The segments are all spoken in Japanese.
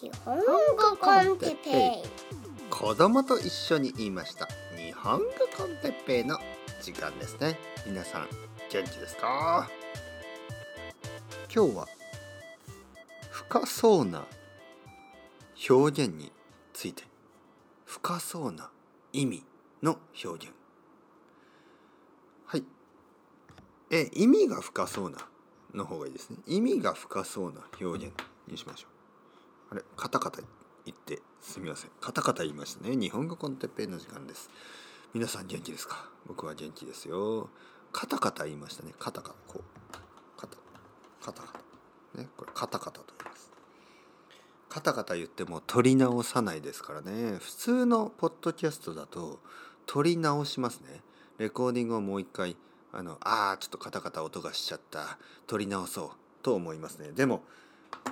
日本語コンテッペイ。子供と一緒に言いました。日本語コンテッペイの時間ですね。皆さん元気ですか？今日は深そうな表現について深そうな意味の表現。はい。え意味が深そうなの方がいいですね。意味が深そうな表現にしましょう。あれカタカタ言ってすみません。カタカタ言いましたね。日本語コンテッペイの時間です。皆さん元気ですか？僕は元気ですよ。カタカタ言いましたね。カタカタこう。カタカタカタ。ねこれカタカタと言います。カタカタ言っても取り直さないですからね。普通のポッドキャストだと取り直しますね。レコーディングをもう一回あのあーちょっとカタカタ音がしちゃった。取り直そうと思いますね。でも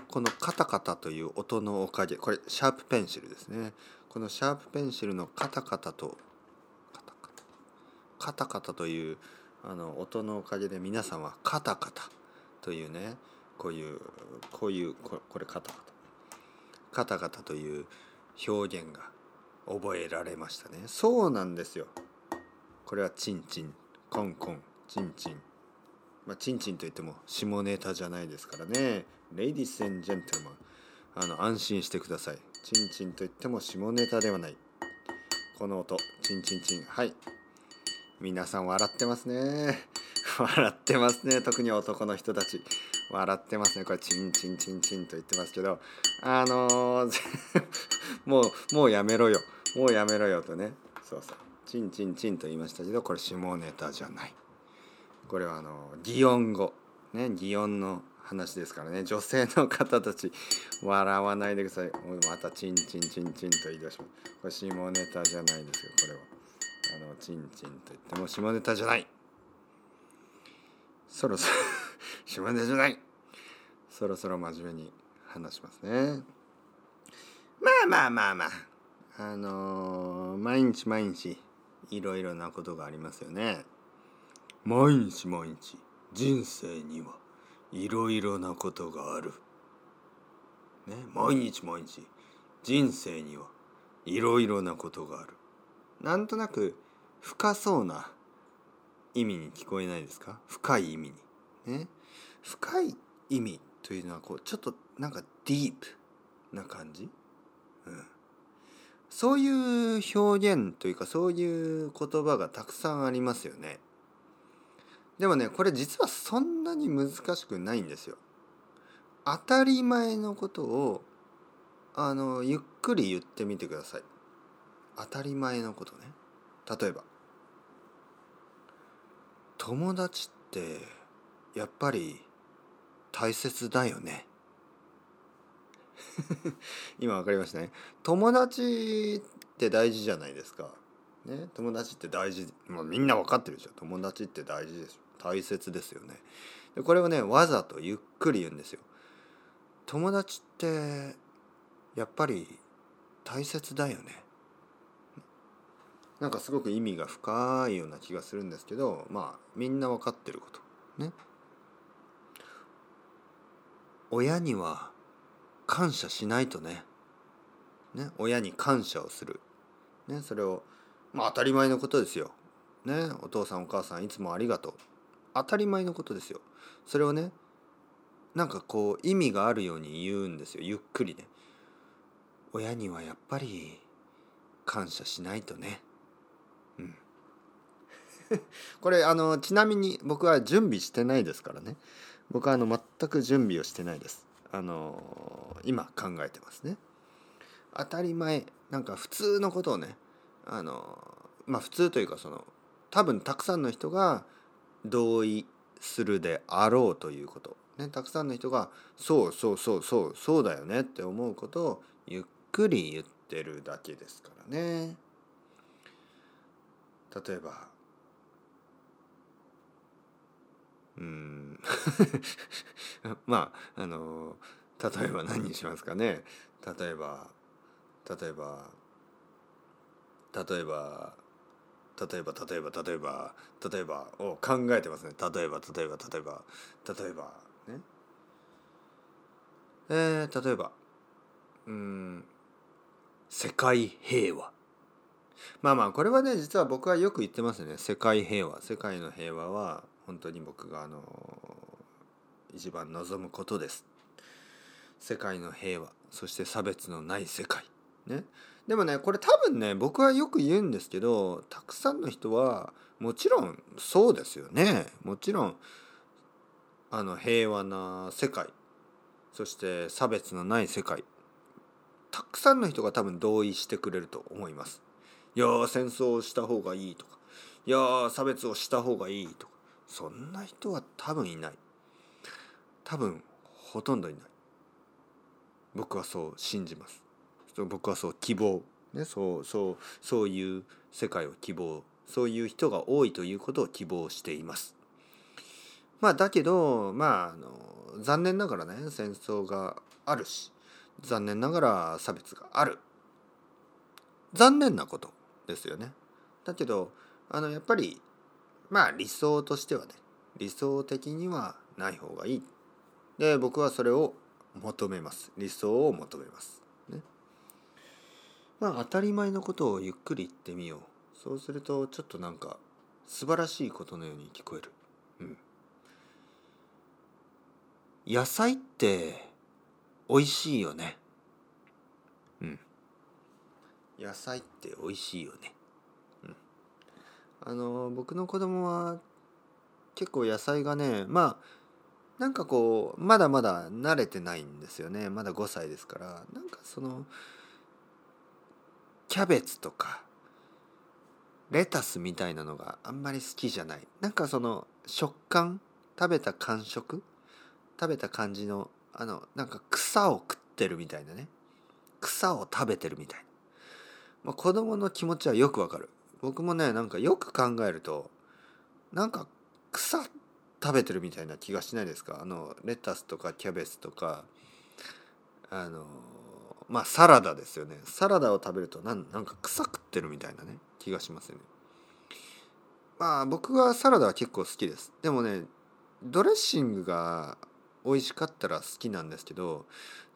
このカタカタという音のおかげこれシャープペンシルですね。このシャープペンシルのカタカタとカタカタカタカタというあの音のおかげで皆さんはカタカタというねこういうこういうここれカタカタ。カタカタという表現が覚えられましたね。そうなんですよ。これはチンチンコンコンチンチン。まあチンチンといっても下ネタじゃないですからね。Ladies and gentlemen あの安心してください。チンチンといっても下ネタではない。この音。チンチンチン。はい。皆さん笑ってますね。笑ってますね。特に男の人たち。笑ってますね。これチンチンチンチンと言ってますけど。あのー もうもうやめろよ。もうやめろよとね。そうそう。チンチンチンと言いましたけどこれ下ネタじゃない。これはあの擬音語。ね擬音の話ですからね。女性の方たち笑わないでください。またチンチンチンチンと言い出します。これ下ネタじゃないですよこれは。あのチンチンと言っても下ネタじゃない。そろそろ 下ネタじゃない。そろそろ真面目に話しますね。まあまあまあまあ。あのー毎日毎日いろいろなことがありますよね。毎日毎日人生にはいろいろなことがある。ね、毎日毎日人生にはいろいろなことがある。なんとなく深そうな意味に聞こえないですか？深い意味に。ね、深い意味というのはこうちょっとなんかディープな感じ、うん、そういう表現というかそういう言葉がたくさんありますよね。でもねこれ実はそんなに難しくないんですよ。当たり前のことをあのゆっくり言ってみてください。当たり前のことね。例えば友達ってやっぱり大切だよね。今わかりましたね。友達って大事じゃないですか。ね、友達って大事、まあ、みんな分かってるでしょ友達って大事でしょ大切ですよね。でこれをねわざとゆっくり言うんですよ。友達ってやっぱり大切だよね。なんかすごく意味が深いような気がするんですけどまあみんな分かってること。ね。親には感謝しないとね。ね。親に感謝をする。ね。それをまあ当たり前のことですよ。ね。お父さんお母さんいつもありがとう。当たり前のことですよ。それをねなんかこう意味があるように言うんですよゆっくりね。親にはやっぱり感謝しないとね。うん。これあのちなみに僕は準備してないですからね。僕はあの全く準備をしてないです。あの今考えてますね。当たり前なんか普通のことをねあのまあ普通というかその多分たくさんの人が同意するであろうということ、ね、たくさんの人がそうそうそうそうそうだよねって思うことをゆっくり言ってるだけですからね。例えばうん。まああの例えば何にしますかね。例えば例えば例えば例えば例えば例えば例えばを考えてますね。例えば例えば例えば例えばね。えー、例えばうん世界平和。まあまあこれはね実は僕はよく言ってますね。世界平和。世界の平和は本当に僕があの一番望むことです。世界の平和。そして差別のない世界。ね。でもねこれ多分ね僕はよく言うんですけどたくさんの人はもちろんそうですよね。もちろんあの平和な世界そして差別のない世界たくさんの人が多分同意してくれると思います。いや戦争をした方がいいとかいや差別をした方がいいとかそんな人は多分いない。多分ほとんどいない。僕はそう信じます。僕はそう希望。ねそうそうそういう世界を希望そういう人が多いということを希望しています。まあだけどまああの残念ながらね戦争があるし残念ながら差別がある。残念なことですよね。だけどあのやっぱりまあ理想としてはね理想的にはない方がいい。で僕はそれを求めます。理想を求めます。ね。まあ当たり前のことをゆっくり言ってみよう。そうするとちょっとなんか素晴らしいことのように聞こえる。うん。野菜って美味しいよね。うん。野菜って美味しいよね。うん。あの僕の子供は結構野菜がねまあなんかこうまだまだ慣れてないんですよね。まだ5歳ですから。なんかそのキャベツとかレタスみたいなのがあんまり好きじゃない。なんかその食感食べた感触食べた感じのあのなんか草を食ってるみたいなね。草を食べてるみたいな、まあ、子供の気持ちはよくわかる。僕もねなんかよく考えるとなんか草食べてるみたいな気がしないですか？あのレタスとかキャベツとかあのまあサラダですよね。サラダを食べるとなんなんか草食ってるみたいなね。気がしますよね。まあ僕はサラダは結構好きです。でもねドレッシングが美味しかったら好きなんですけど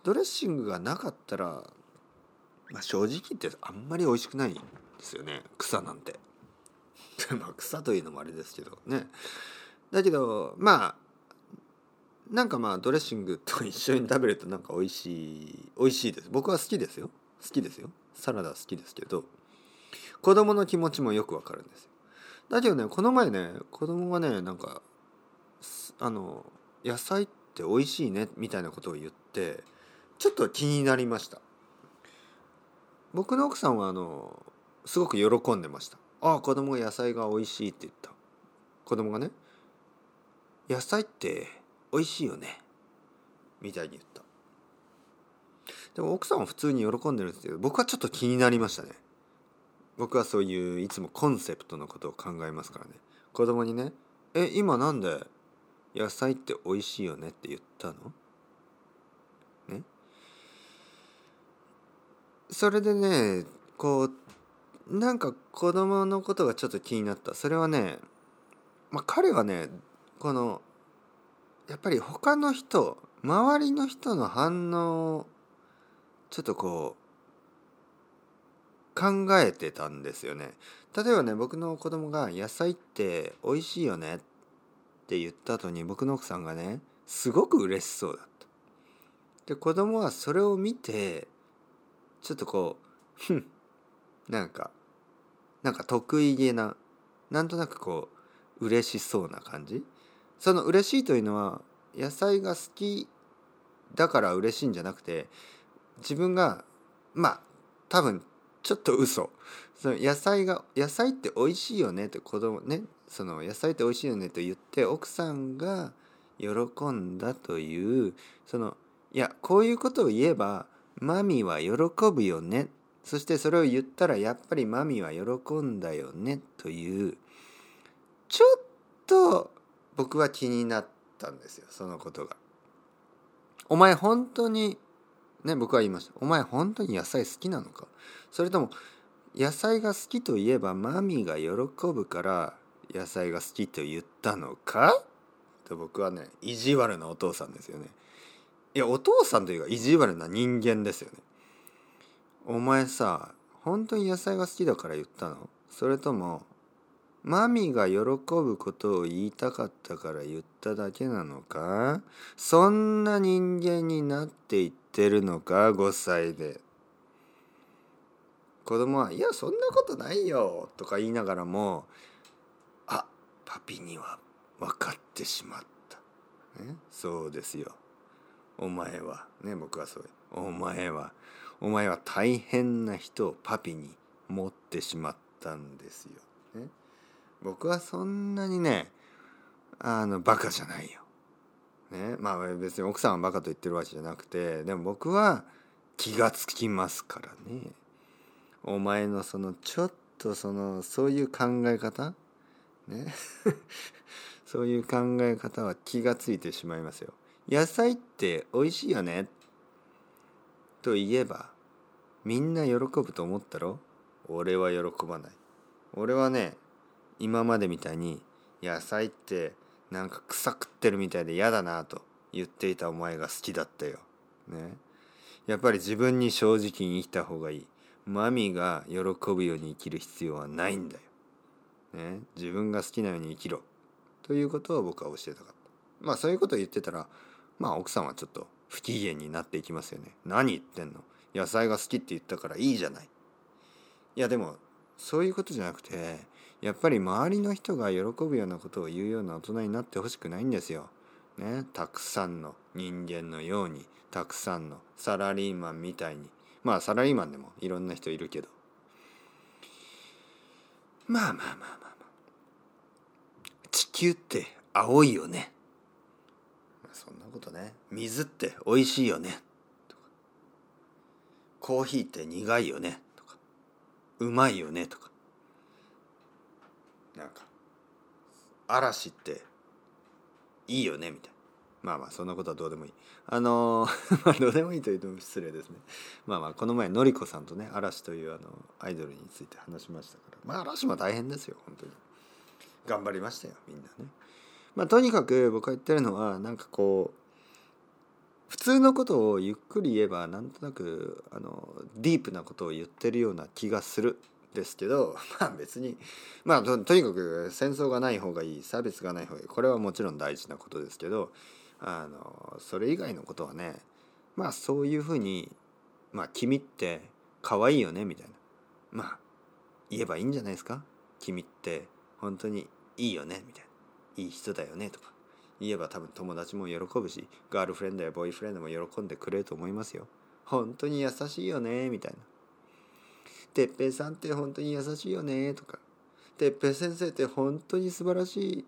ドレッシングがなかったら、まあ、正直言ってあんまり美味しくないんですよね。草なんて。まあ草というのもあれですけどね。だけどまあなんかまあドレッシングと一緒に食べるとなんか美味しい美味しいです。僕は好きですよ。好きですよ。サラダ好きですけど子供の気持ちもよくわかるんですよ。だけどねこの前ね子供がねなんかあの野菜ってって美味しいねみたいなことを言ってちょっと気になりました。僕の奥さんはあのすごく喜んでました。ああ子供が野菜が美味しいって言った。子供がね野菜って美味しいよね。みたいに言った。でも奥さんは普通に喜んでるんですけど僕はちょっと気になりましたね。僕はそういういつもコンセプトのことを考えますからね。子供にね「え今なんで野菜って美味しいよね？って言ったの？ね？それでねこうなんか子供のことがちょっと気になった。それはねまあ彼はねこのやっぱり他の人周りの人の反応をちょっとこう考えてたんですよね。例えばね僕の子供が「野菜って美味しいよね」って言った後に僕の奥さんがねすごく嬉しそうだった。で子供はそれを見てちょっとこうふんなんかなんか得意げななんとなくこう嬉しそうな感じ。その嬉しいというのは野菜が好きだから嬉しいんじゃなくて自分がまあ多分ちょっと嘘。その野菜が野菜って美味しいよねって子供ね。その野菜って美味しいよねと言って奥さんが喜んだというそのいやこういうことを言えばマミは喜ぶよね。そしてそれを言ったらやっぱりマミは喜んだよねという僕は気になったんですよそのことが。お前本当にね僕は言いました「お前本当に野菜好きなのか?」それとも野菜が好きといえばマミが喜ぶから野菜が好きと言ったのか？と僕はね意地悪なお父さんですよね。いやお父さんというか意地悪な人間ですよね。お前さ本当に野菜が好きだから言ったの？それともマミが喜ぶことを言いたかったから言っただけなのか？そんな人間になっていってるのか？5歳で。子供は「いやそんなことないよ」とか言いながらも「あパピには分かってしまった」ね、そうですよ。お前は。ね僕はそう。お前は。お前は大変な人をパピに持ってしまったんですよ。ね、僕はそんなにねあのバカじゃないよ。ね、まあ別に奥さんはバカと言ってるわけじゃなくてでも僕は気がつきますからね。お前のそのちょっとそのそういう考え方ね そういう考え方は気がついてしまいますよ。野菜って美味しいよねと言えばみんな喜ぶと思ったろ？俺は喜ばない俺はね今までみたいに野菜ってなんか草食ってるみたいで嫌だなと言っていたお前が好きだったよ。ね。やっぱり自分に正直に生きた方がいい。マミが喜ぶように生きる必要はないんだよ。ね。自分が好きなように生きろ。ということを僕は教えたかった。まあそういうことを言ってたらまあ奥さんはちょっと不機嫌になっていきますよね。何言ってんの？野菜が好きって言ったからいいじゃない。いやでもそういうことじゃなくてやっぱり周りの人が喜ぶようなことを言うような大人になってほしくないんですよ。ね、たくさんの人間のようにたくさんのサラリーマンみたいに。まあサラリーマンでもいろんな人いるけど。まあまあまあまあまあ。地球って青いよね。そんなことね。水って美味しいよね。とか。コーヒーって苦いよね。とか。うまいよね。とか。なんか嵐っていいよねみたいな。まあまあそんなことはどうでもいい。あの まどうでもいいというと失礼ですね。まあまあこの前のりこさんとね嵐というあのアイドルについて話しましたから。まあ嵐も大変ですよ本当に。頑張りましたよみんなね。まあとにかく僕が言ってるのはなんかこう普通のことをゆっくり言えばなんとなくあのディープなことを言ってるような気がする。ですけど まあ別にまあとにかく戦争がない方がいい差別がない方がいいこれはもちろん大事なことですけどあのそれ以外のことはねまあそういうふうに「まあ、君って可愛いよね」みたいな。まあ言えばいいんじゃないですか？君って本当にいいよねみたいな。いい人だよねとか。言えば多分友達も喜ぶしガールフレンドやボーイフレンドも喜んでくれると思いますよ。本当に優しいよねみたいな。哲平さんって本当に優しいよねとか。哲平先生って本当に素晴らしい。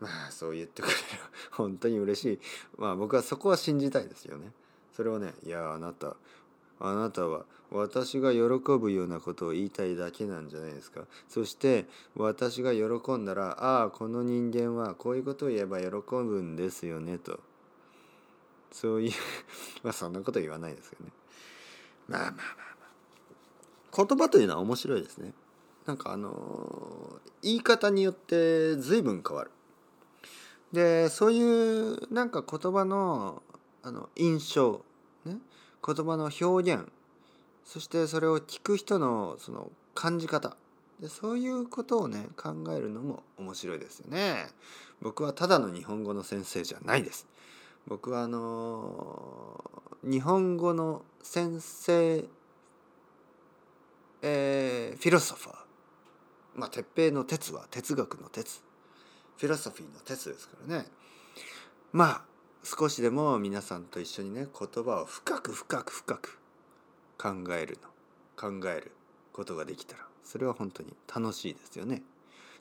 まあそう言ってくれる 本当に嬉しい。まあ僕はそこは信じたいですよね。それをねいやあなたあなたは私が喜ぶようなことを言いたいだけなんじゃないですか。そして私が喜んだらああこの人間はこういうことを言えば喜ぶんですよねと。そういう まあそんなこと言わないですよね。まあまあまあ。言葉というのは面白いですねなんかあの言い方によって随分変わるでそういうなんか言葉のあの印象ね言葉の表現そしてそれを聞く人のその感じ方でそういうことをね考えるのも面白いですよね。僕はただの日本語の先生じゃないです。僕はあのー、日本語の先生えー、フィロソファー。まあ鉄平の哲は哲学の哲。フィロソフィーの哲ですからね。まあ少しでも皆さんと一緒にね言葉を深く深く深く考えるの。考えることができたら。それは本当に楽しいですよね。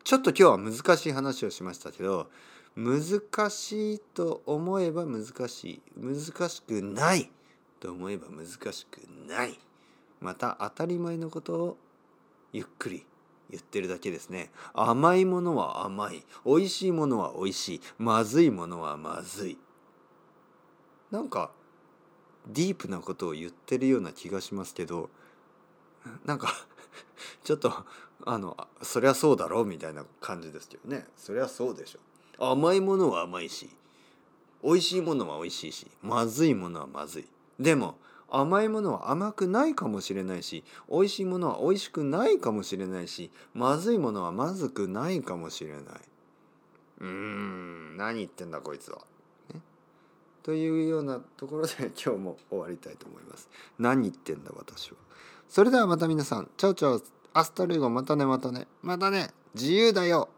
ちょっと今日は難しい話をしましたけど難しいと思えば難しい。難しくないと思えば難しくない。また当たり前のことをゆっくり言ってるだけですね。甘いものは甘い。美味しいものは美味しい。まずいものはまずい。なんかディープなことを言ってるような気がしますけどなんかちょっとあのそりゃそうだろ？うみたいな感じですけどね。そりゃそうでしょ。甘いものは甘いし美味しいものは美味しいしまずいものはまずい。でも甘いものは甘くないかもしれないし美味しいものは美味しくないかもしれないしまずいものはまずくないかもしれない。うーん何言ってんだこいつは。ね、というようなところで 今日も終わりたいと思います。何言ってんだ私は。それではまた皆さん。チャオチャオ。 Hasta luego またねまたね。またね。自由だよ。